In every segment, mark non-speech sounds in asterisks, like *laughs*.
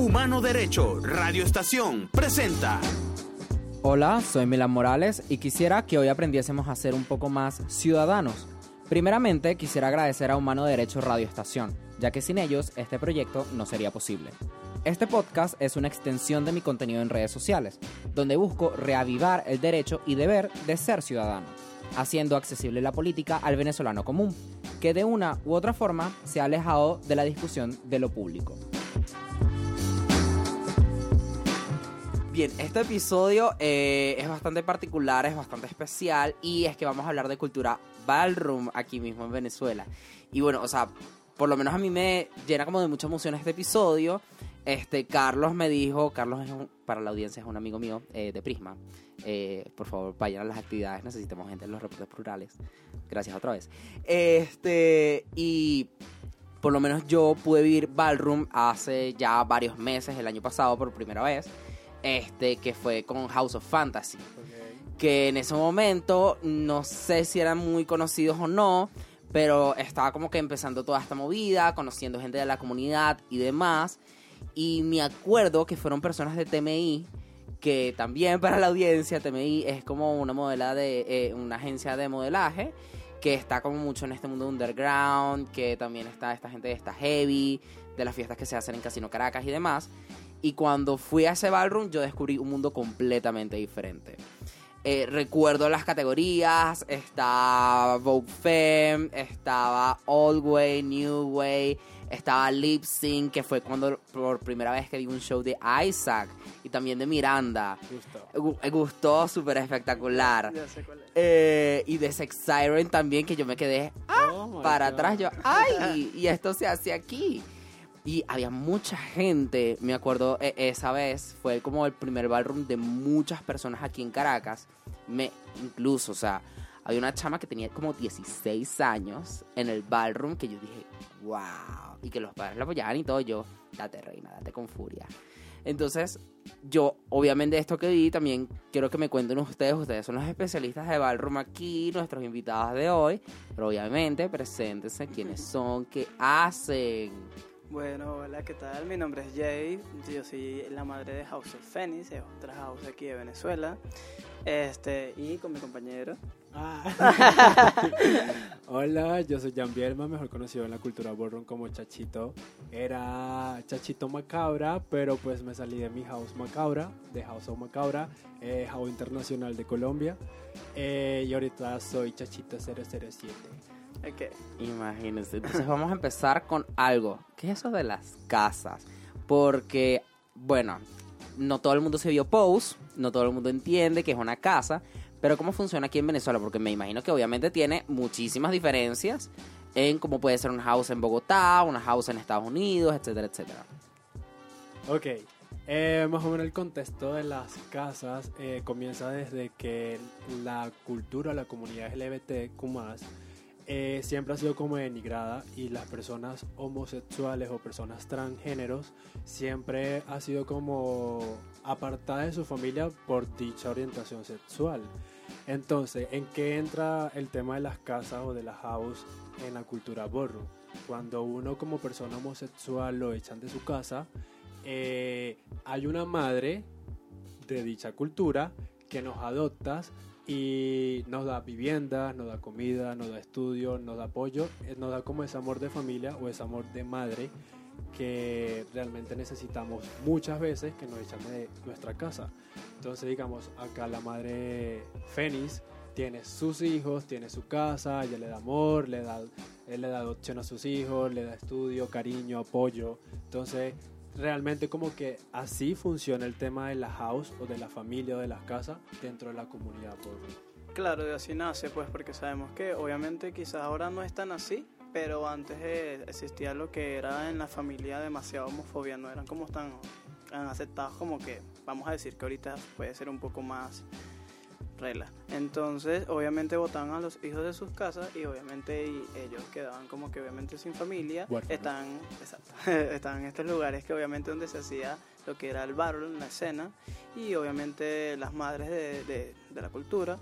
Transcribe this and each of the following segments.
Humano Derecho, Radio Estación, presenta. Hola, soy Milan Morales y quisiera que hoy aprendiésemos a ser un poco más ciudadanos. Primeramente, quisiera agradecer a Humano Derecho Radio Estación, ya que sin ellos este proyecto no sería posible. Este podcast es una extensión de mi contenido en redes sociales, donde busco reavivar el derecho y deber de ser ciudadano, haciendo accesible la política al venezolano común, que de una u otra forma se ha alejado de la discusión de lo público. Bien, este episodio eh, es bastante particular, es bastante especial y es que vamos a hablar de cultura ballroom aquí mismo en Venezuela. Y bueno, o sea, por lo menos a mí me llena como de mucha emoción este episodio este, Carlos me dijo, Carlos es para la audiencia es un amigo mío eh, de Prisma. Eh, por favor, vayan a las actividades, necesitamos gente en los reportes plurales. Gracias otra vez. Este, y por lo menos yo pude vivir Ballroom hace ya varios meses, el año pasado por primera vez, este, que fue con House of Fantasy. Que en ese momento, no sé si eran muy conocidos o no, pero estaba como que empezando toda esta movida, conociendo gente de la comunidad y demás. Y me acuerdo que fueron personas de TMI, que también para la audiencia, TMI es como una modela de eh, una agencia de modelaje que está como mucho en este mundo underground, que también está esta gente de esta heavy, de las fiestas que se hacen en Casino Caracas y demás. Y cuando fui a ese ballroom, yo descubrí un mundo completamente diferente. Eh, recuerdo las categorías, estaba Vogue Femme, estaba Old Way, New Way, estaba Lip Sync, que fue cuando por primera vez que vi un show de Isaac y también de Miranda. Gustó. Me gustó, súper espectacular. Eh, y de Sex Siren también, que yo me quedé ah, oh para atrás. Yo, ¡ay! y esto se hace aquí. Y había mucha gente, me acuerdo e, esa vez, fue como el primer ballroom de muchas personas aquí en Caracas. Me, incluso, o sea, había una chama que tenía como 16 años en el ballroom que yo dije, wow y que los padres la apoyaban y todo, yo, date reina, date con furia. Entonces, yo, obviamente, esto que vi, también quiero que me cuenten ustedes. Ustedes son los especialistas de Ballroom aquí, nuestros invitados de hoy. Pero obviamente, preséntense quiénes son, qué hacen. Bueno, hola, ¿qué tal? Mi nombre es Jay. Yo soy la madre de House of Phoenix, es otra house aquí de Venezuela. Este, y con mi compañero. Ah. *laughs* Hola, yo soy Jan Bielma, mejor conocido en la cultura borrón como Chachito. Era Chachito Macabra, pero pues me salí de mi house Macabra, de House of Macabra, eh, House Internacional de Colombia. Eh, y ahorita soy Chachito 007. Okay. Imagínense. Entonces vamos a empezar con algo. ¿Qué es eso de las casas? Porque, bueno, no todo el mundo se vio Pose, no todo el mundo entiende que es una casa, pero ¿cómo funciona aquí en Venezuela? Porque me imagino que obviamente tiene muchísimas diferencias en cómo puede ser una house en Bogotá, una house en Estados Unidos, etcétera, etcétera. Ok, eh, más o menos el contexto de las casas eh, comienza desde que la cultura, la comunidad LGBTQ+, eh, siempre ha sido como denigrada y las personas homosexuales o personas transgéneros siempre ha sido como apartada de su familia por dicha orientación sexual. Entonces, ¿en qué entra el tema de las casas o de la house en la cultura borro? Cuando uno como persona homosexual lo echan de su casa, eh, hay una madre de dicha cultura que nos adoptas y nos da vivienda, nos da comida, nos da estudio, nos da apoyo, eh, nos da como ese amor de familia o ese amor de madre que realmente necesitamos muchas veces que nos echan de nuestra casa. Entonces, digamos, acá la madre Fénix tiene sus hijos, tiene su casa, ella le da amor, le da, él le da adopción a sus hijos, le da estudio, cariño, apoyo. Entonces, realmente como que así funciona el tema de la house o de la familia o de las casas dentro de la comunidad Claro, de así nace, pues, porque sabemos que obviamente quizás ahora no es tan así, pero antes existía lo que era en la familia demasiado homofobia, no eran como tan, tan aceptados como que, vamos a decir que ahorita puede ser un poco más Entonces, obviamente votaban a los hijos de sus casas y obviamente ellos quedaban como que obviamente sin familia. Están, *laughs* están en estos lugares que obviamente donde se hacía lo que era el barrio, la escena, y obviamente las madres de, de, la cultura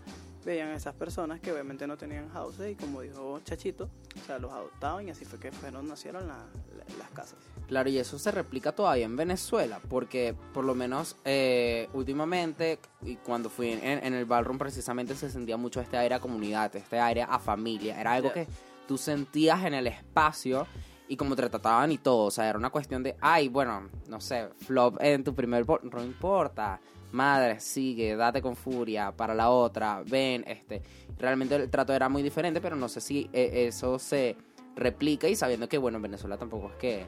veían a esas personas que obviamente no tenían houses y como dijo Chachito, o sea, los adoptaban y así fue que fueron, nacieron la- la- las casas. Claro, y eso se replica todavía en Venezuela, porque por lo menos eh, últimamente, y cuando fui en, en el ballroom precisamente se sentía mucho este aire a comunidad, este aire a familia, era algo que tú sentías en el espacio y como te trataban y todo, o sea, era una cuestión de, ay, bueno, no sé, flop en tu primer, no importa, madre, sigue, date con furia, para la otra, ven, este, realmente el trato era muy diferente, pero no sé si eh, eso se replica y sabiendo que, bueno, en Venezuela tampoco es que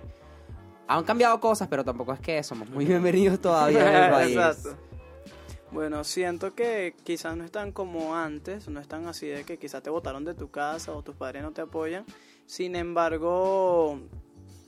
han cambiado cosas, pero tampoco es que somos muy bienvenidos todavía en el *laughs* país. Exacto. Bueno, siento que quizás no están como antes, no están así de que quizás te botaron de tu casa o tus padres no te apoyan. Sin embargo,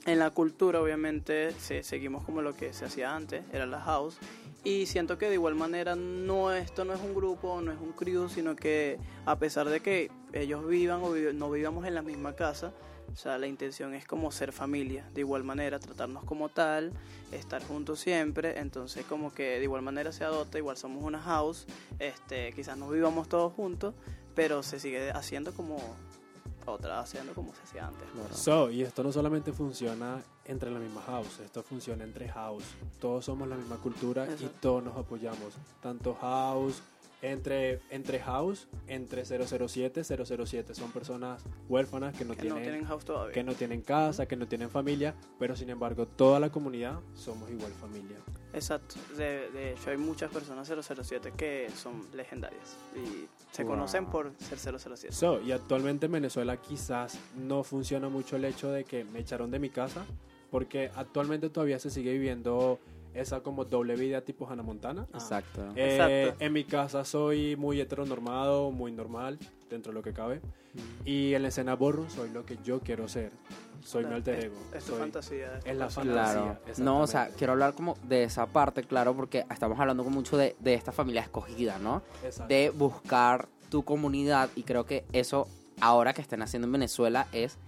en la cultura obviamente se- seguimos como lo que se hacía antes, era la house. Y siento que de igual manera no esto no es un grupo, no es un crew, sino que a pesar de que ellos vivan o vi- no vivamos en la misma casa, o sea, la intención es como ser familia, de igual manera, tratarnos como tal, estar juntos siempre, entonces como que de igual manera se adopta, igual somos una house, este, quizás no vivamos todos juntos, pero se sigue haciendo como otra, haciendo como se hacía antes. So, y esto no solamente funciona entre la misma house, esto funciona entre house. Todos somos la misma cultura y Exacto. todos nos apoyamos. Tanto house, entre, entre house, entre 007, 007 son personas huérfanas que no, que no tienen, tienen house todavía. que no tienen casa, que no tienen familia, pero sin embargo toda la comunidad somos igual familia. Exacto, de, de hecho hay muchas personas 007 que son legendarias y se Wow. conocen por ser 007. So, y actualmente en Venezuela quizás no funciona mucho el hecho de que me echaron de mi casa, porque actualmente todavía se sigue viviendo esa como doble vida tipo Hannah Montana. Exacto. Eh, Exacto. En mi casa soy muy heteronormado, muy normal, dentro de lo que cabe. Y en la escena borro soy lo que yo quiero ser. Soy mi alter ego. Es tu soy- fantasía. es la fantasía. Claro. No, o sea, quiero hablar como de esa parte, claro, porque estamos hablando con mucho de, de esta familia escogida, ¿no? Exacto. De buscar tu comunidad y creo que eso ahora que estén haciendo en Venezuela es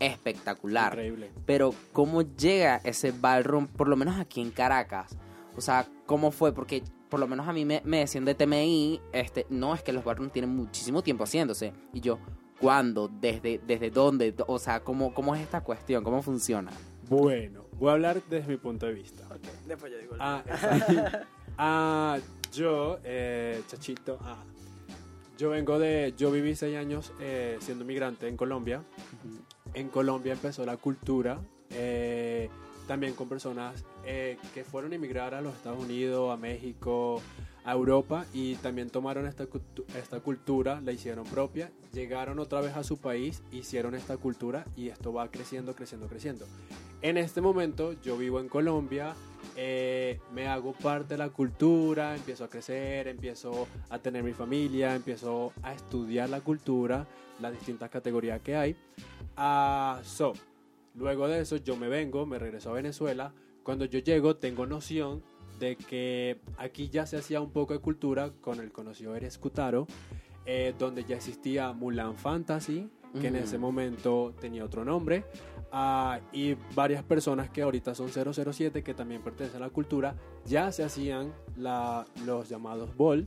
espectacular. Increíble. Pero ¿cómo llega ese ballroom, por lo menos aquí en Caracas? O sea, ¿cómo fue? Porque por lo menos a mí me, me decían de TMI, este, no, es que los ballrooms tienen muchísimo tiempo haciéndose. Y yo, ¿cuándo? ¿Desde, desde dónde? O sea, ¿cómo, ¿cómo es esta cuestión? ¿Cómo funciona? Bueno, voy a hablar desde mi punto de vista. Después yo digo. el Ah, exacto. *laughs* Ah, yo, eh, Chachito, ah, yo vengo de, yo viví seis años eh, siendo migrante en Colombia. En Colombia empezó la cultura, eh, también con personas eh, que fueron a emigrar a los Estados Unidos, a México, a Europa y también tomaron esta, cultu- esta cultura, la hicieron propia, llegaron otra vez a su país, hicieron esta cultura y esto va creciendo, creciendo, creciendo. En este momento yo vivo en Colombia, eh, me hago parte de la cultura, empiezo a crecer, empiezo a tener mi familia, empiezo a estudiar la cultura, las distintas categorías que hay. Ah, so, luego de eso yo me vengo, me regreso a Venezuela. Cuando yo llego tengo noción de que aquí ya se hacía un poco de cultura con el conocido Eres Cutaro, eh, donde ya existía Mulan Fantasy, que en ese momento tenía otro nombre, ah, y varias personas que ahorita son 007, que también pertenecen a la cultura, ya se hacían la- los llamados ball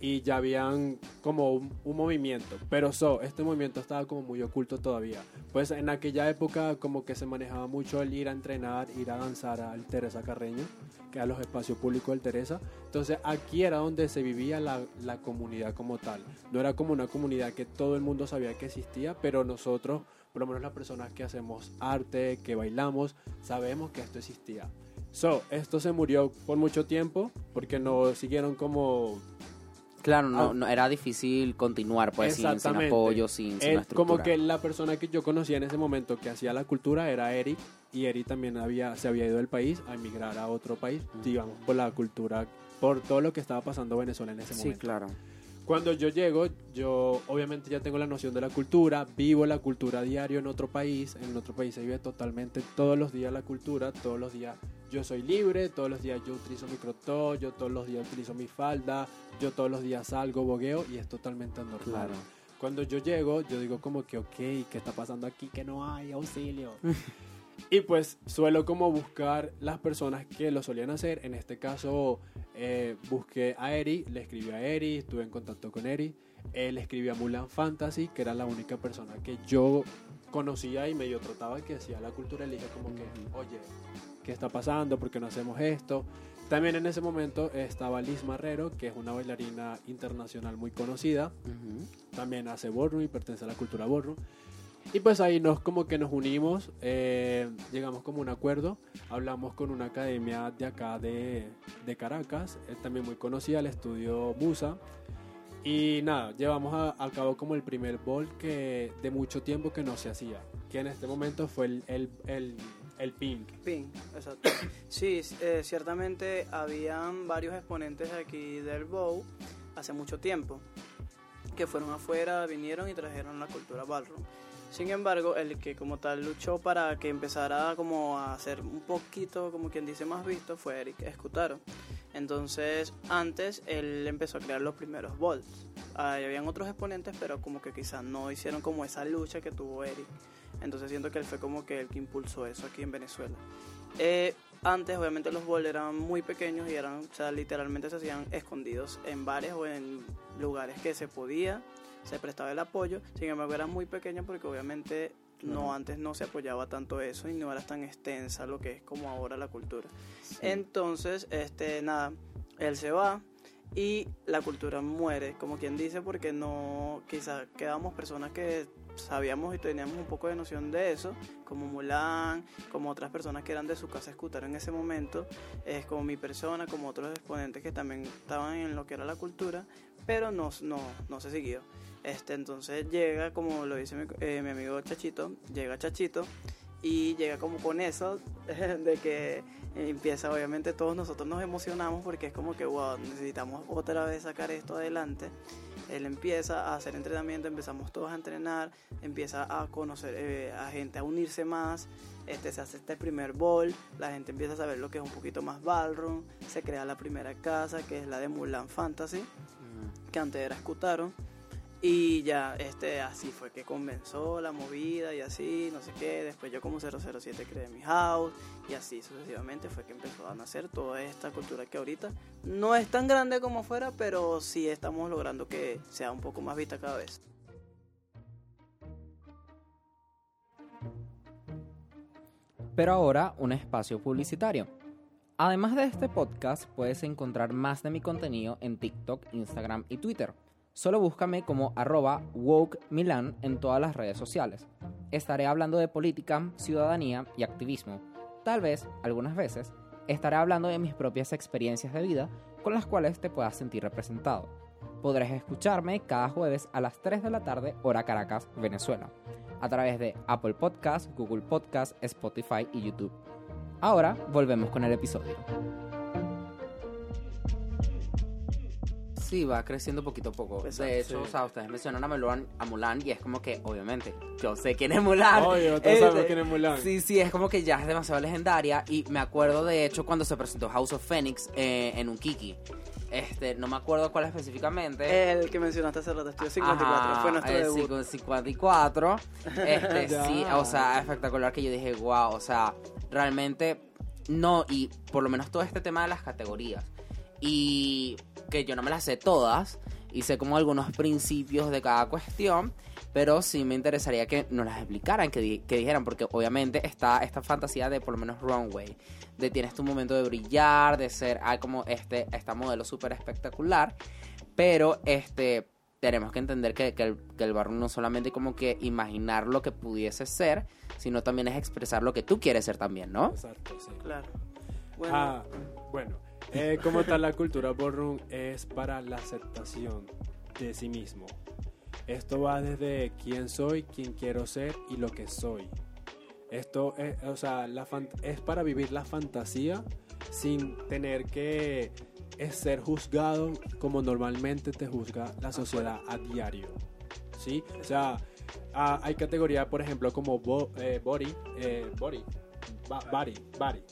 y ya habían como un, un movimiento, pero so, este movimiento estaba como muy oculto todavía. Pues en aquella época como que se manejaba mucho el ir a entrenar, ir a danzar al Teresa Carreño, que a los espacios públicos del Teresa. Entonces aquí era donde se vivía la, la comunidad como tal. No era como una comunidad que todo el mundo sabía que existía, pero nosotros, por lo menos las personas que hacemos arte, que bailamos, sabemos que esto existía. So, esto se murió por mucho tiempo porque no siguieron como Claro, no, Ah. no era difícil continuar, pues, sin, apoyo, sin, sin una estructura. como que la persona que yo conocía en ese momento que hacía la cultura era Eric y Eric también había se había ido del país a emigrar a otro país, digamos, por la cultura, por todo lo que estaba pasando en Venezuela en ese Sí, momento. claro. Cuando yo llego, yo obviamente ya tengo la noción de la cultura, vivo la cultura diario en otro país, en otro país se vive totalmente todos los días la cultura, todos los días yo soy libre, todos los días yo utilizo mi crop top, yo todos los días utilizo mi falda, yo todos los días salgo, bogueo y es totalmente normal. Claro. Cuando yo llego, yo digo como que, ok, ¿qué está pasando aquí? Que no hay auxilio. *laughs* y pues suelo como buscar las personas que lo solían hacer. En este caso, eh, busqué a Eri, le escribí a Eri, estuve en contacto con Eri. él escribía Mulan Fantasy, que era la única persona que yo conocía y medio trataba que decía la cultura elija como que, oye, ¿qué está pasando? ¿Por qué no hacemos esto? También en ese momento estaba Liz Marrero, que es una bailarina internacional muy conocida. Ujú. También hace ballroom y pertenece a la cultura ballroom. Y pues ahí nos como que nos unimos, eh, llegamos como a un acuerdo, hablamos con una academia de acá de, de Caracas, eh, también muy conocida, el estudio Musa. Y nada, llevamos a, a cabo como el primer ball que de mucho tiempo que no se hacía, que en este momento fue el, el, el, el Pink. Pin, exacto. *coughs* Sí, eh, ciertamente habían varios exponentes aquí del Bow hace mucho tiempo que fueron afuera, vinieron y trajeron la cultura ballroom. Sin embargo, el que como tal luchó para que empezara como a ser un poquito, como quien dice, más visto fue Eric Escutaro. Entonces, antes él empezó a crear los primeros balls. Ahí habían otros exponentes, pero como que quizás no hicieron como esa lucha que tuvo Eric. Entonces siento que él fue como que el que impulsó eso aquí en Venezuela. Eh, antes, obviamente, los bols eran muy pequeños y eran, o sea, literalmente se hacían escondidos en bares o en lugares que se podía, se prestaba el apoyo. Sin embargo, eran muy pequeños porque obviamente no antes no se apoyaba tanto eso y no era tan extensa lo que es como ahora la cultura. Entonces, este, nada, él se va y la cultura muere, como quien dice, porque no, quizás quedamos personas que sabíamos y teníamos un poco de noción de eso, como Mulan, como otras personas que eran de su casa escutar en ese momento, es como mi persona, como otros exponentes que también estaban en lo que era la cultura, pero no, no, no se siguió. Este, entonces llega, como lo dice mi, eh, mi amigo Chachito, llega Chachito y llega como con eso *laughs* de que empieza obviamente todos nosotros nos emocionamos porque es como que wow necesitamos otra vez sacar esto adelante él empieza a hacer entrenamiento empezamos todos a entrenar empieza a conocer eh, a gente a unirse más este se hace este primer ball la gente empieza a saber lo que es un poquito más ballroom se crea la primera casa que es la de Mulan Fantasy Ujú. que antes era Scutaro. Y ya, este, así fue que comenzó la movida y así, no sé qué. Después yo como 007 creé mi house y así sucesivamente fue que empezó a nacer toda esta cultura que ahorita no es tan grande como fuera, pero sí estamos logrando que sea un poco más vista cada vez. Pero ahora un espacio publicitario. Además de este podcast, puedes encontrar más de mi contenido en TikTok, Instagram y Twitter. Solo búscame como arroba wokemilan en todas las redes sociales. Estaré hablando de política, ciudadanía y activismo. Tal vez, algunas veces, estaré hablando de mis propias experiencias de vida con las cuales te puedas sentir representado. Podrás escucharme cada jueves a las 3 de la tarde, hora Caracas, Venezuela, a través de Apple Podcast, Google Podcast, Spotify y YouTube. Ahora volvemos con el episodio. Sí, va creciendo poquito a poco. Exacto, de hecho, sí. o sea, ustedes mencionan a Mulan, a Mulan y es como que, obviamente, yo sé quién es Mulan. Todos Este, sabemos quién es Mulan. Sí, sí, es como que ya es demasiado legendaria y me acuerdo de hecho cuando se presentó House of Phoenix eh, en un Kiki. Este, no me acuerdo cuál específicamente. El que mencionaste hace rato, Estudio 54, Ajá, fue nuestro el debut. 54. Este, *laughs* sí, o sea, espectacular que yo dije, wow, o sea, realmente no, y por lo menos todo este tema de las categorías. Y que yo no me las sé todas, y sé como algunos principios de cada cuestión, pero sí me interesaría que nos las explicaran, que, di- que dijeran, porque obviamente está esta fantasía de por lo menos runway, de tienes tu momento de brillar, de ser ah, como este, esta modelo súper espectacular, pero este tenemos que entender que, que el, que el barro no solamente como que imaginar lo que pudiese ser, sino también es expresar lo que tú quieres ser también, ¿no? Exacto, sí. Claro. Bueno, Ah, bueno. Eh, como tal, la cultura ballroom es para la aceptación de sí mismo. Esto va desde quién soy, quién quiero ser y lo que soy. Esto es, o sea, es para vivir la fantasía sin tener que ser juzgado como normalmente te juzga la sociedad a diario. ¿Sí? O sea, ah, hay categorías, por ejemplo, como eh, body, eh, body, ba- body, body,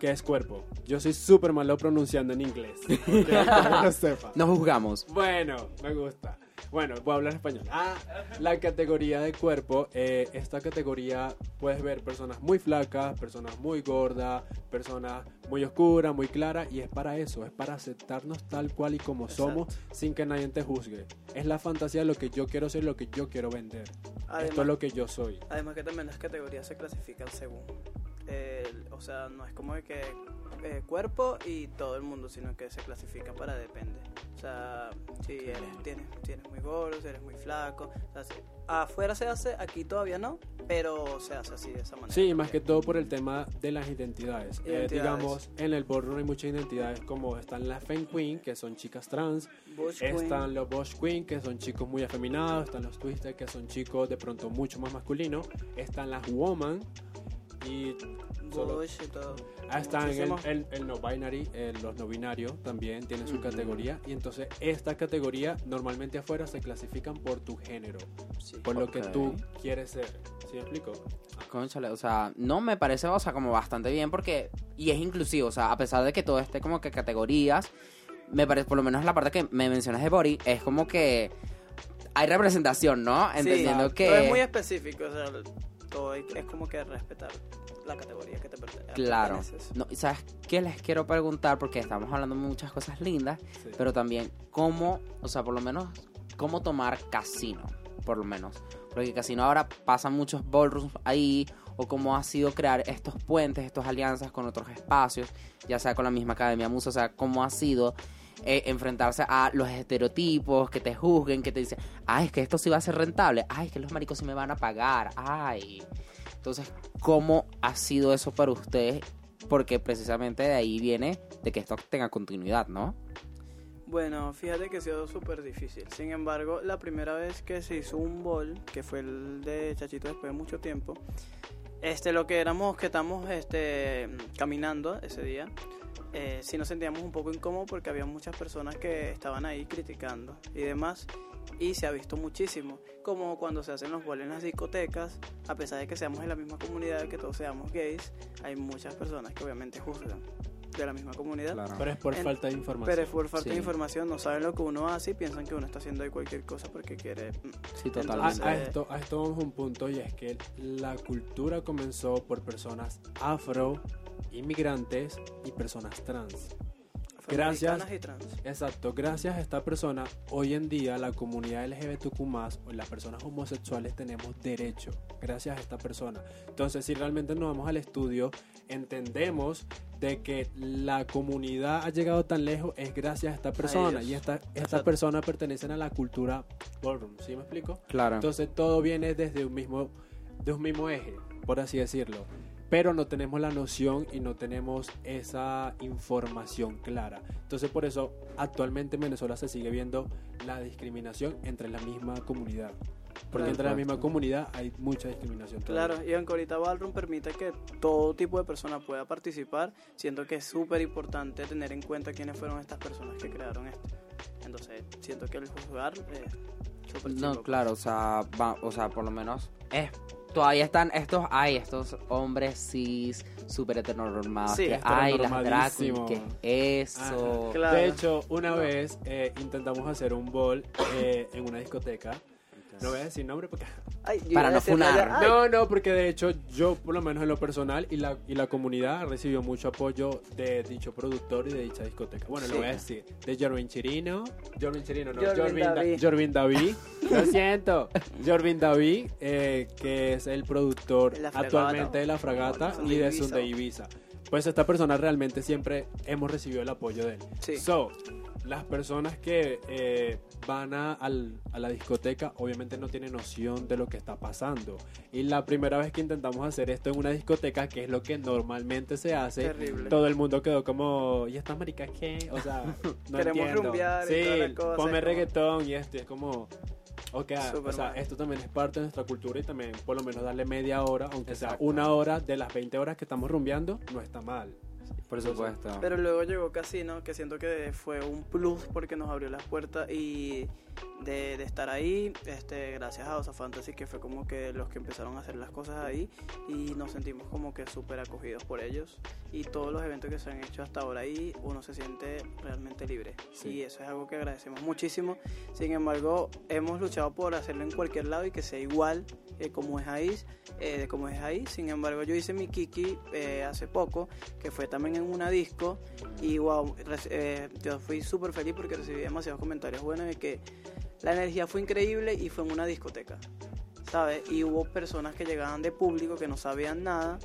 que es cuerpo. Yo soy súper malo pronunciando en inglés. ok, *laughs* para que lo sepa. No juzgamos. Bueno, me gusta. Bueno, voy a hablar español. Ah, la categoría de cuerpo. eh, esta categoría puedes ver personas muy flacas, personas muy gordas, personas muy oscuras, muy claras. Y es para eso, es para aceptarnos tal cual y como somos sin que nadie te juzgue. Es la fantasía de lo que yo quiero ser, lo que yo quiero vender. Esto Además, es lo que yo soy. además que también las categorías se clasifican según. El- o sea, no es como de que eh, cuerpo y todo el mundo, sino que se clasifica para depende. O sea, si eres, tienes, tienes muy gordo, si eres muy flaco. O sea, si- afuera se hace, aquí todavía no, pero se hace así de esa manera. Sí, más que todo por el tema de las identidades. Eh, Identidades. digamos, en el ballroom hay muchas identidades como están las Femme Queen, que son chicas trans, Bush Queen. están los Bosch Queen, que son chicos muy afeminados, están los Twister, que son chicos de pronto mucho más masculinos, están las Woman y solo- Bush y todo. Ah, están el, Muchísimo. el- el no binary, el- los no binarios también tienen su categoría y entonces esta categoría normalmente afuera se clasifican por tu género, Sí. por lo que tú quieres ser. ¿Sí me explico? Cónchale, o sea, no me parece, o sea, como bastante bien porque, y es inclusivo, o sea, a pesar de que todo esté como que categorías, me parece, por lo menos la parte que me mencionas de Body, es como que hay representación, ¿no? Sí, Entendiendo Pero es muy que, específico, o sea, todo es como que respetar la categoría que te pertenece. claro, no, ¿sabes qué les quiero preguntar? Porque estamos hablando de muchas cosas lindas, Sí. pero también cómo, o sea, por lo menos, cómo tomar casino, por lo menos. Porque casino ahora pasan muchos ballrooms ahí, o cómo ha sido crear estos puentes, estas alianzas con otros espacios, ya sea con la misma Academia Musa, o sea, cómo ha sido eh, enfrentarse a los estereotipos, que te juzguen, que te dicen, ay, es que esto sí va a ser rentable, ay, es que los maricos sí me van a pagar, ay. Entonces, ¿cómo ha sido eso para ustedes? Porque precisamente de ahí viene de que esto tenga continuidad, ¿no? Bueno, fíjate que ha sido súper difícil. Sin embargo, la primera vez que se hizo un bol, que fue el de Chachito después de mucho tiempo, este, lo que éramos, que estamos este, caminando ese día, eh, sí nos sentíamos un poco incómodos porque había muchas personas que estaban ahí criticando y demás. Y se ha visto muchísimo, como cuando se hacen los bols en las discotecas, a pesar de que seamos en la misma comunidad, que todos seamos gays, hay muchas personas que obviamente juzgan de la misma comunidad. Pero es por En- falta de información. Pero es por falta Sí. de información, no saben lo que uno hace y piensan que uno está haciendo ahí cualquier cosa porque quiere. mm, Sí, A, totalmente. Entonces- a esto, a esto vamos a un punto y es que la cultura comenzó por personas afro, inmigrantes y personas trans. Gracias. y trans. Exacto, gracias a esta persona, hoy en día la comunidad LGBTQ o las personas homosexuales tenemos derecho, gracias a esta persona. Entonces, si realmente nos vamos al estudio, entendemos de que la comunidad ha llegado tan lejos es gracias a esta persona ellos. y esta, estas Exacto. personas pertenecen a la cultura ballroom, ¿sí me explico? Claro. Entonces todo viene desde un mismo, de un mismo eje, por así decirlo. Pero no tenemos la noción y no tenemos esa información clara. Entonces por eso actualmente en Venezuela se sigue viendo la discriminación entre la misma comunidad. Porque Claro. entre la misma comunidad hay mucha discriminación. todavía. Claro, y aunque ahorita Ballroom permite que todo tipo de persona pueda participar, siento que es súper importante tener en cuenta quiénes fueron estas personas que crearon esto. Entonces, siento que el juzgar es súper No, chico. claro, o sea, va- o sea, por lo menos es todavía están estos, hay estos hombres cis súper heteronormados, Sí, que hay las drag que eso. Ajá. Claro. De hecho, una No. vez eh, intentamos hacer un ball eh, en una discoteca. No voy a decir nombre porque *laughs* Ay, Para no funar. ay, No, no, porque de hecho yo, por lo menos en lo personal y la, y la comunidad recibió mucho apoyo de dicho productor y de dicha discoteca. Bueno, Sí. lo voy a decir. De Jorvin Chirino. Jorvin Chirino, no. Jorvin Jorvin, Da- David. Jorvin David. *laughs* lo siento. Jorvin David, eh, que es el productor actualmente de La Fragata y de. Sunday Ibiza. Pues esta persona realmente siempre hemos recibido el apoyo de él. Sí. So, las personas que eh, van a, al- a la discoteca obviamente no tienen noción de lo que está pasando. Y la primera vez que intentamos hacer esto en una discoteca, que es lo que normalmente se hace, Terrible. todo el mundo quedó como, ¿y estas maricas qué? O sea, *laughs* no Queremos entiendo. rumbear y sí, toda la cosa, ponme es como- reggaetón y esto, y es como... Ok, Súper o sea, mal. esto también es parte de nuestra cultura y también por lo menos darle media hora, aunque sea una hora de las 20 horas que estamos rumbeando, no está mal. Por supuesto. Pero luego llegó Casino, que siento que fue un plus porque nos abrió las puertas y de, de estar ahí, este, gracias a Osa Fantasy, que fue como que los que empezaron a hacer las cosas ahí y nos sentimos como que súper acogidos por ellos. Y todos los eventos que se han hecho hasta ahora ahí, uno se siente realmente libre. Sí. Y eso es algo que agradecemos muchísimo. Sin embargo, hemos luchado por hacerlo en cualquier lado y que sea igual eh, como es ahí, eh, de como es ahí. Sin embargo, yo hice mi Kiki eh, hace poco, que fue también en una disco. Y wow, eh, yo fui súper feliz porque recibí demasiados comentarios buenos de que la energía fue increíble y fue en una discoteca, ¿sabes? Y hubo personas que llegaban de público que no sabían nada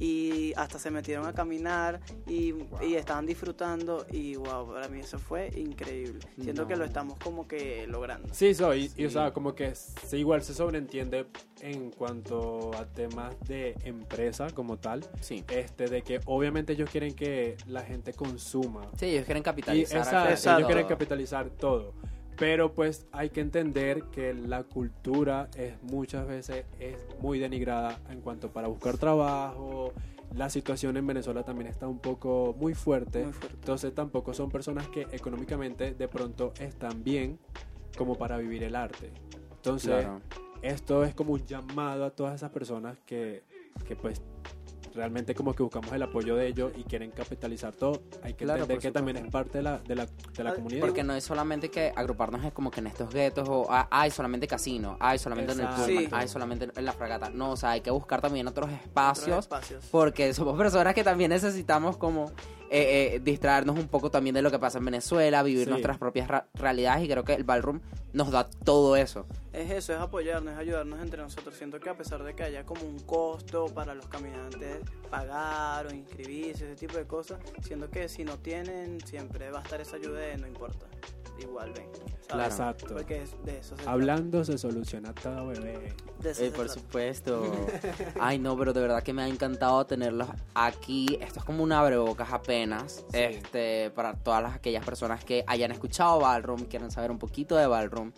y hasta se metieron a caminar y, y estaban disfrutando y wow, para mí eso fue increíble. Siento No. que lo estamos como que logrando. Sí, soy. Y, o Sí. sea, como que se, igual se sobreentiende en cuanto a temas de empresa como tal. Sí. Este, de que obviamente ellos quieren que la gente consuma. Sí, ellos quieren Y, capitalizar. Exacto. ellos quieren capitalizar todo. Pero pues hay que entender que la cultura es muchas veces es muy denigrada en cuanto para buscar trabajo. La situación en Venezuela también está un poco muy fuerte. Muy fuerte. Entonces tampoco son personas que económicamente de pronto están bien como para vivir el arte. Entonces Claro. esto es como un llamado a todas esas personas que, que pues realmente como que buscamos el apoyo de ellos y quieren capitalizar todo. Hay que Claro, entender que también es parte de la, de la, de la Ah, comunidad. Porque no es solamente que agruparnos es como que en estos guetos o ah, hay solamente casino, hay solamente en el. Pullman, Sí. hay solamente en la fragata. No, o sea, hay que buscar también otros espacios Otros espacios. porque somos personas que también necesitamos como eh, eh, distraernos un poco también de lo que pasa en Venezuela, vivir Sí. nuestras propias realidades y creo que el ballroom nos da todo eso. Es eso, es apoyarnos, es ayudarnos entre nosotros. Siento que a pesar de que haya como un costo para los caminantes pagar o inscribirse, ese tipo de cosas, siento que si no tienen, siempre va a estar esa ayuda de no importa. Igual ven. Claro. Exacto. Porque es de eso se trata. Hablando se soluciona todo, bebé. De eso Eh, se por trata. supuesto. *laughs* Ay, no, pero de verdad que me ha encantado tenerlos aquí. Esto es como un abrebocas apenas. Sí. Este, para todas las, aquellas personas que hayan escuchado Ballroom, quieren saber un poquito de Ballroom.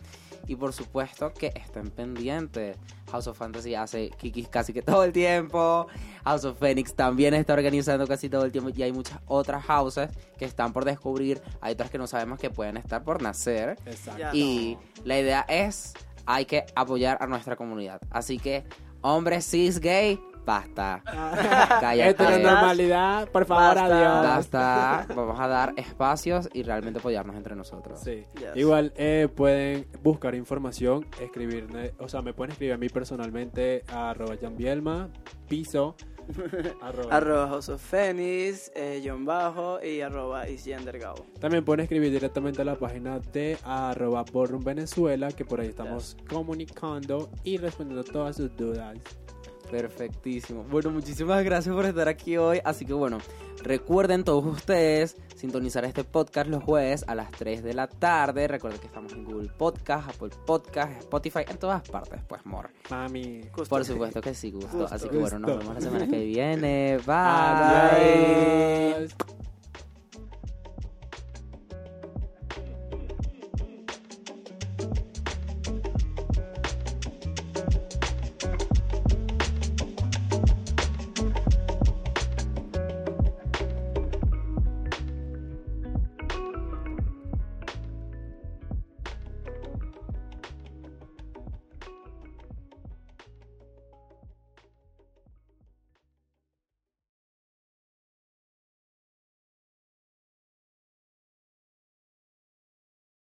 Y por supuesto que estén pendientes. House of Fantasy hace kikis casi que todo el tiempo. House of Phoenix también está organizando casi todo el tiempo. Y hay muchas otras houses que están por descubrir. Hay otras que no sabemos que pueden estar por nacer. Exacto. Y la idea es, hay que apoyar a nuestra comunidad. Así que, hombres cis gay, basta. *laughs* Cállate. Heteronormalidad, por favor, Basta. adiós. Basta. Vamos a dar espacios y realmente apoyarnos entre nosotros. Sí. Yes. Igual eh, pueden buscar información, escribirme, o sea, me pueden escribir a mí personalmente a arroba Bielma, piso, *laughs* arroba. Arroba of Phoenix, eh, John Bajo y arroba Isyendergao. También pueden escribir directamente a la página de arroba Ballroom Venezuela, que por ahí estamos comunicando y respondiendo todas sus dudas. Perfectísimo. Bueno, muchísimas gracias por estar aquí hoy. Así que bueno, recuerden todos ustedes sintonizar este podcast los jueves a las 3 de la tarde. Recuerden que estamos en Google Podcast, Apple Podcast, Spotify, en todas partes, pues, more. Mami. Por supuesto que sí, gusto. Así que bueno, nos vemos la semana que *laughs* viene. Bye. Adiós.